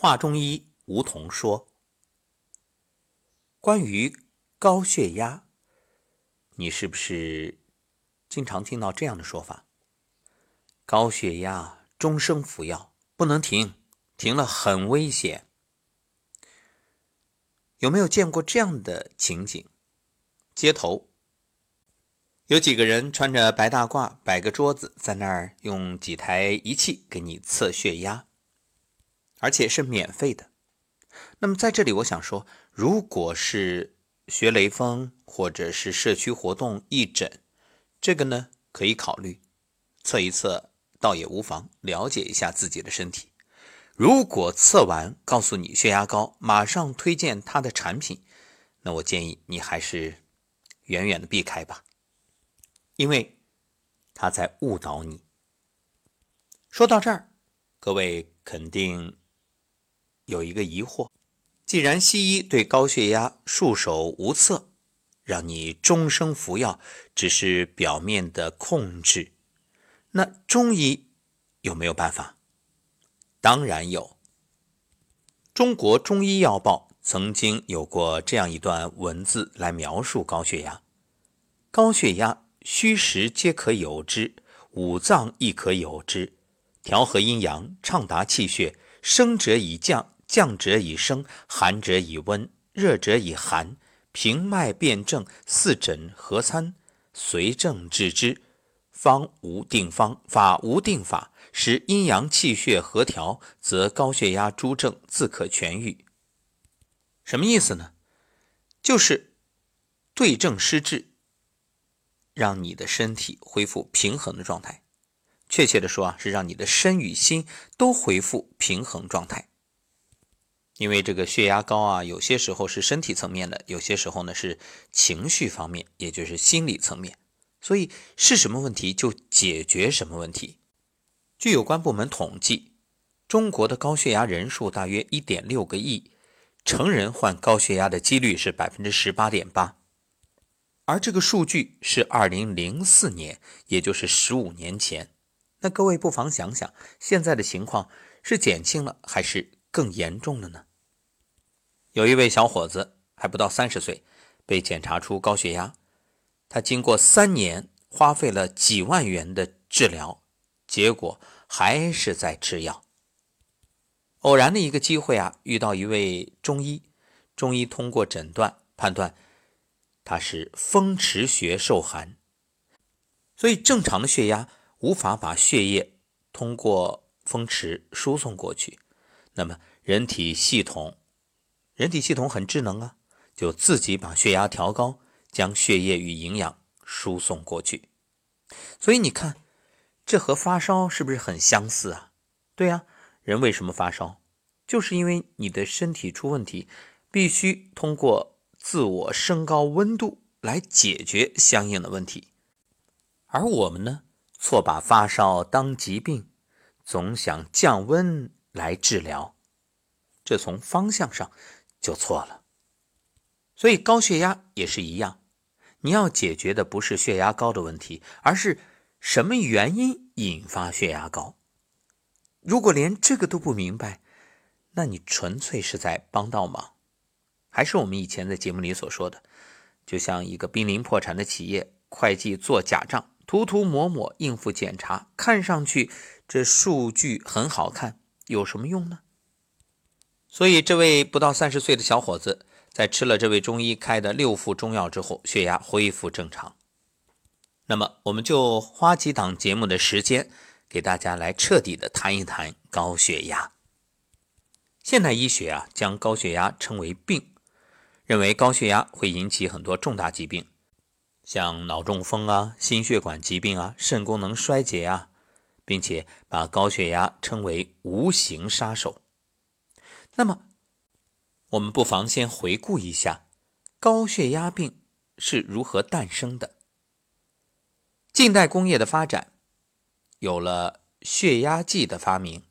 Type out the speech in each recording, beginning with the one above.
华中医吴桐说：“关于高血压，你是不是经常听到这样的说法？高血压终生服药，不能停，停了很危险。有没有见过这样的情景？街头有几个人穿着白大褂，摆个桌子，在那儿用几台仪器给你测血压。”而且是免费的。那么在这里，我想说，如果是学雷锋或者是社区活动义诊，这个呢可以考虑测一测，倒也无妨，了解一下自己的身体。如果测完告诉你血压高，马上推荐他的产品，那我建议你还是远远的避开吧，因为他在误导你。说到这儿，各位肯定。有一个疑惑：既然西医对高血压束手无策，让你终生服药只是表面的控制，那中医有没有办法？当然有。中国中医药报曾经有过这样一段文字来描述高血压：高血压虚实皆可有之，五脏亦可有之，调和阴阳，畅达气血，升者以降。降者以升，寒者以温，热者以寒。平脉辨证，四诊合参，随症治之。方无定方，法无定法，使阴阳气血和调，则高血压诸症自可痊愈。什么意思呢？就是对症施治，让你的身体恢复平衡的状态。确切的说啊，是让你的身与心都恢复平衡状态。因为这个血压高啊，有些时候是身体层面的，有些时候呢是情绪方面，也就是心理层面。所以是什么问题就解决什么问题。据有关部门统计，中国的高血压人数大约一点六个亿，成人患高血压的几率是百分之十八点八，而这个数据是二零零四年，也就是十五年前。那各位不妨想想，现在的情况是减轻了还是更严重了呢？有一位小伙子还不到三十岁，被检查出高血压。他经过三年，花费了几万元的治疗，结果还是在吃药。偶然的一个机会啊，遇到一位中医，中医通过诊断判断他是风池穴受寒，所以正常的血压无法把血液通过风池输送过去。那么人体系统。人体系统很智能啊，就自己把血压调高，将血液与营养输送过去。所以你看，这和发烧是不是很相似啊？对呀，人为什么发烧？就是因为你的身体出问题，必须通过自我升高温度来解决相应的问题。而我们呢，错把发烧当疾病，总想降温来治疗，这从方向上。就错了，所以高血压也是一样，你要解决的不是血压高的问题，而是什么原因引发血压高。如果连这个都不明白，那你纯粹是在帮倒忙。还是我们以前在节目里所说的，就像一个濒临破产的企业，会计做假账，涂涂抹抹应付检查，看上去这数据很好看，有什么用呢？所以，这位不到三十岁的小伙子在吃了这位中医开的六副中药之后，血压恢复正常。那么，我们就花几档节目的时间，给大家来彻底的谈一谈高血压。现代医学啊，将高血压称为病，认为高血压会引起很多重大疾病，像脑中风啊、心血管疾病啊、肾功能衰竭啊，并且把高血压称为无形杀手。那么，我们不妨先回顾一下高血压病是如何诞生的。近代工业的发展，有了血压计的发明，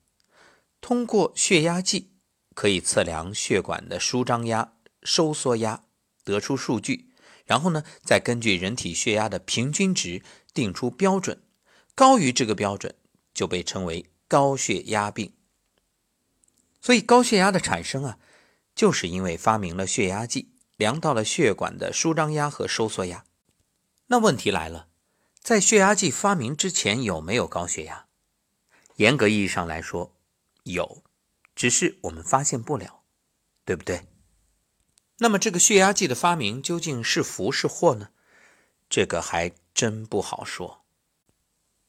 通过血压计可以测量血管的舒张压、收缩压，得出数据，然后呢，再根据人体血压的平均值定出标准，高于这个标准就被称为高血压病。所以高血压的产生啊，就是因为发明了血压计，量到了血管的舒张压和收缩压。那问题来了，在血压计发明之前有没有高血压？严格意义上来说，有，只是我们发现不了，对不对？那么这个血压计的发明究竟是福是祸呢？这个还真不好说。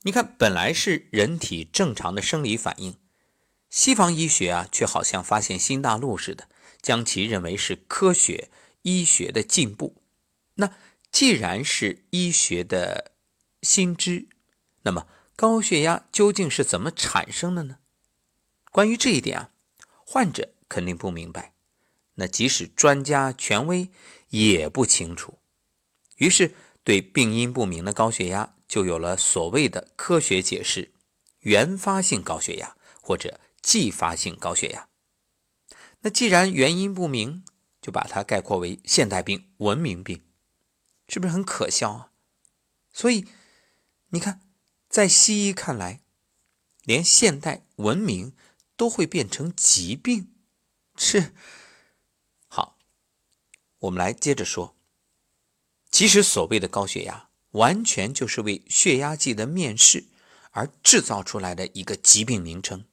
你看，本来是人体正常的生理反应。西方医学啊，却好像发现新大陆似的，将其认为是科学医学的进步。那既然是医学的新知，那么高血压究竟是怎么产生的呢？关于这一点啊，患者肯定不明白，那即使专家权威也不清楚。于是，对病因不明的高血压，就有了所谓的科学解释：原发性高血压或者。继发性高血压，那既然原因不明，就把它概括为现代病、文明病，是不是很可笑啊？所以你看，在西医看来，连现代文明都会变成疾病，是好。我们来接着说，其实所谓的高血压，完全就是为血压计的面世而制造出来的一个疾病名称。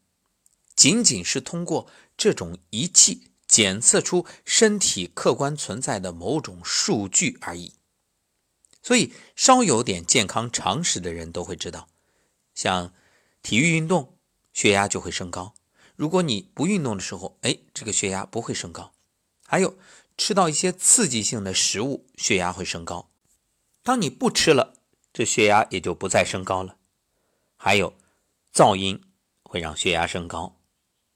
仅仅是通过这种仪器检测出身体客观存在的某种数据而已。所以，稍有点健康常识的人都会知道，像体育运动，血压就会升高；如果你不运动的时候，哎，这个血压不会升高。还有，吃到一些刺激性的食物，血压会升高；当你不吃了，这血压也就不再升高了。还有，噪音会让血压升高。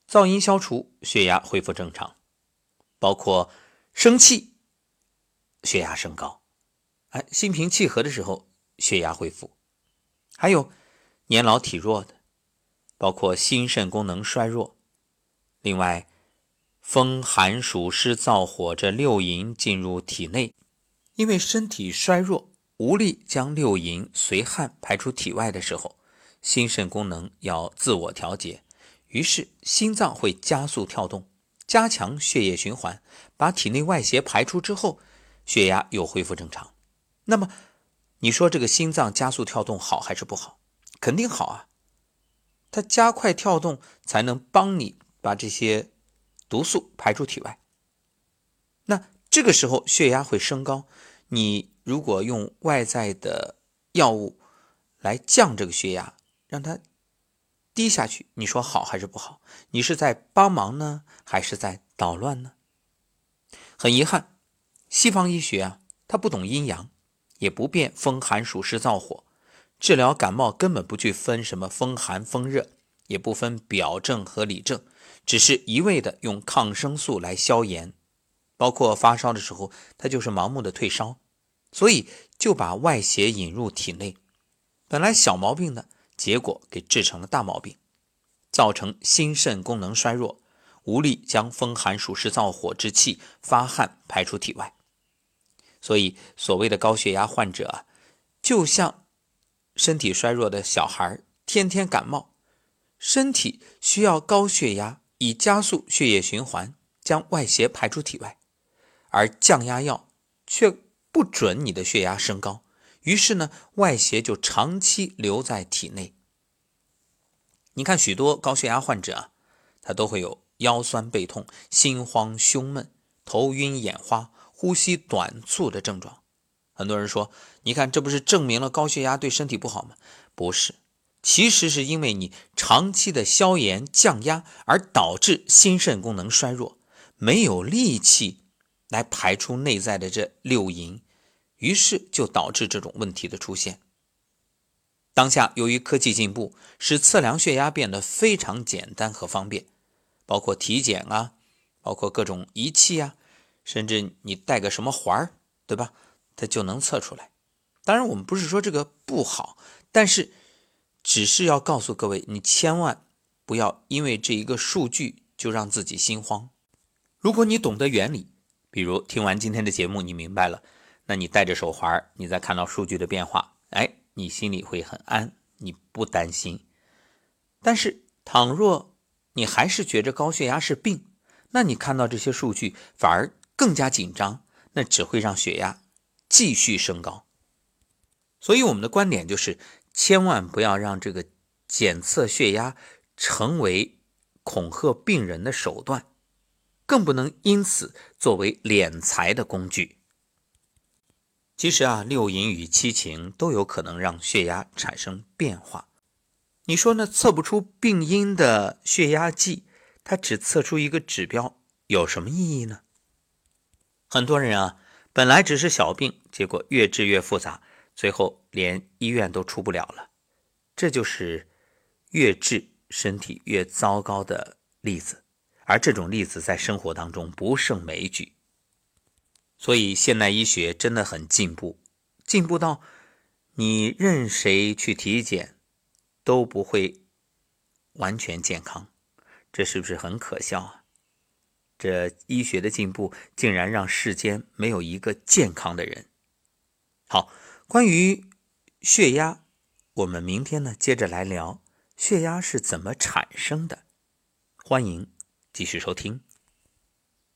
噪音消除，血压恢复正常，包括生气，血压升高，哎，心平气和的时候，血压恢复，还有年老体弱的，包括心肾功能衰弱。另外，风寒暑湿燥火这六淫进入体内，因为身体衰弱，无力将六淫随汗排出体外的时候，心肾功能要自我调节。于是心脏会加速跳动，加强血液循环，把体内外邪排出之后，血压又恢复正常。那么，你说这个心脏加速跳动好还是不好？肯定好啊！它加快跳动，才能帮你把这些毒素排出体外。那这个时候血压会升高，你如果用外在的药物来降这个血压，让它。低下去，你说好还是不好？你是在帮忙呢，还是在捣乱呢？很遗憾，西方医学啊，他不懂阴阳，也不辨风寒暑湿燥火，治疗感冒根本不去分什么风寒风热，也不分表症和里症，只是一味的用抗生素来消炎，包括发烧的时候，他就是盲目的退烧，所以就把外邪引入体内，本来小毛病呢。结果给治成了大毛病，造成心肾功能衰弱，无力将风寒暑湿燥火之气发汗排出体外。所以，所谓的高血压患者啊，就像身体衰弱的小孩，天天感冒，身体需要高血压以加速血液循环，将外邪排出体外，而降压药却不准你的血压升高。于是呢，外邪就长期留在体内。你看，许多高血压患者啊，他都会有腰酸背痛、心慌胸闷、头晕眼花、呼吸短促的症状。很多人说，你看，这不是证明了高血压对身体不好吗？不是，其实是因为你长期的消炎降压，而导致心肾功能衰弱，没有力气来排出内在的这六淫。于是就导致这种问题的出现。当下由于科技进步，使测量血压变得非常简单和方便，包括体检啊，包括各种仪器啊，甚至你带个什么环儿，对吧？它就能测出来。当然，我们不是说这个不好，但是只是要告诉各位，你千万不要因为这一个数据就让自己心慌。如果你懂得原理，比如听完今天的节目，你明白了。那你戴着手环，你再看到数据的变化，哎，你心里会很安，你不担心。但是，倘若你还是觉着高血压是病，那你看到这些数据反而更加紧张，那只会让血压继续升高。所以我们的观点就是，千万不要让这个检测血压成为恐吓病人的手段，更不能因此作为敛财的工具。其实啊，六淫与七情都有可能让血压产生变化。你说呢？测不出病因的血压计，它只测出一个指标，有什么意义呢？很多人啊，本来只是小病，结果越治越复杂，最后连医院都出不了了。这就是越治身体越糟糕的例子，而这种例子在生活当中不胜枚举。所以，现代医学真的很进步，进步到你任谁去体检都不会完全健康，这是不是很可笑啊？这医学的进步竟然让世间没有一个健康的人。好，关于血压，我们明天呢接着来聊血压是怎么产生的。欢迎继续收听。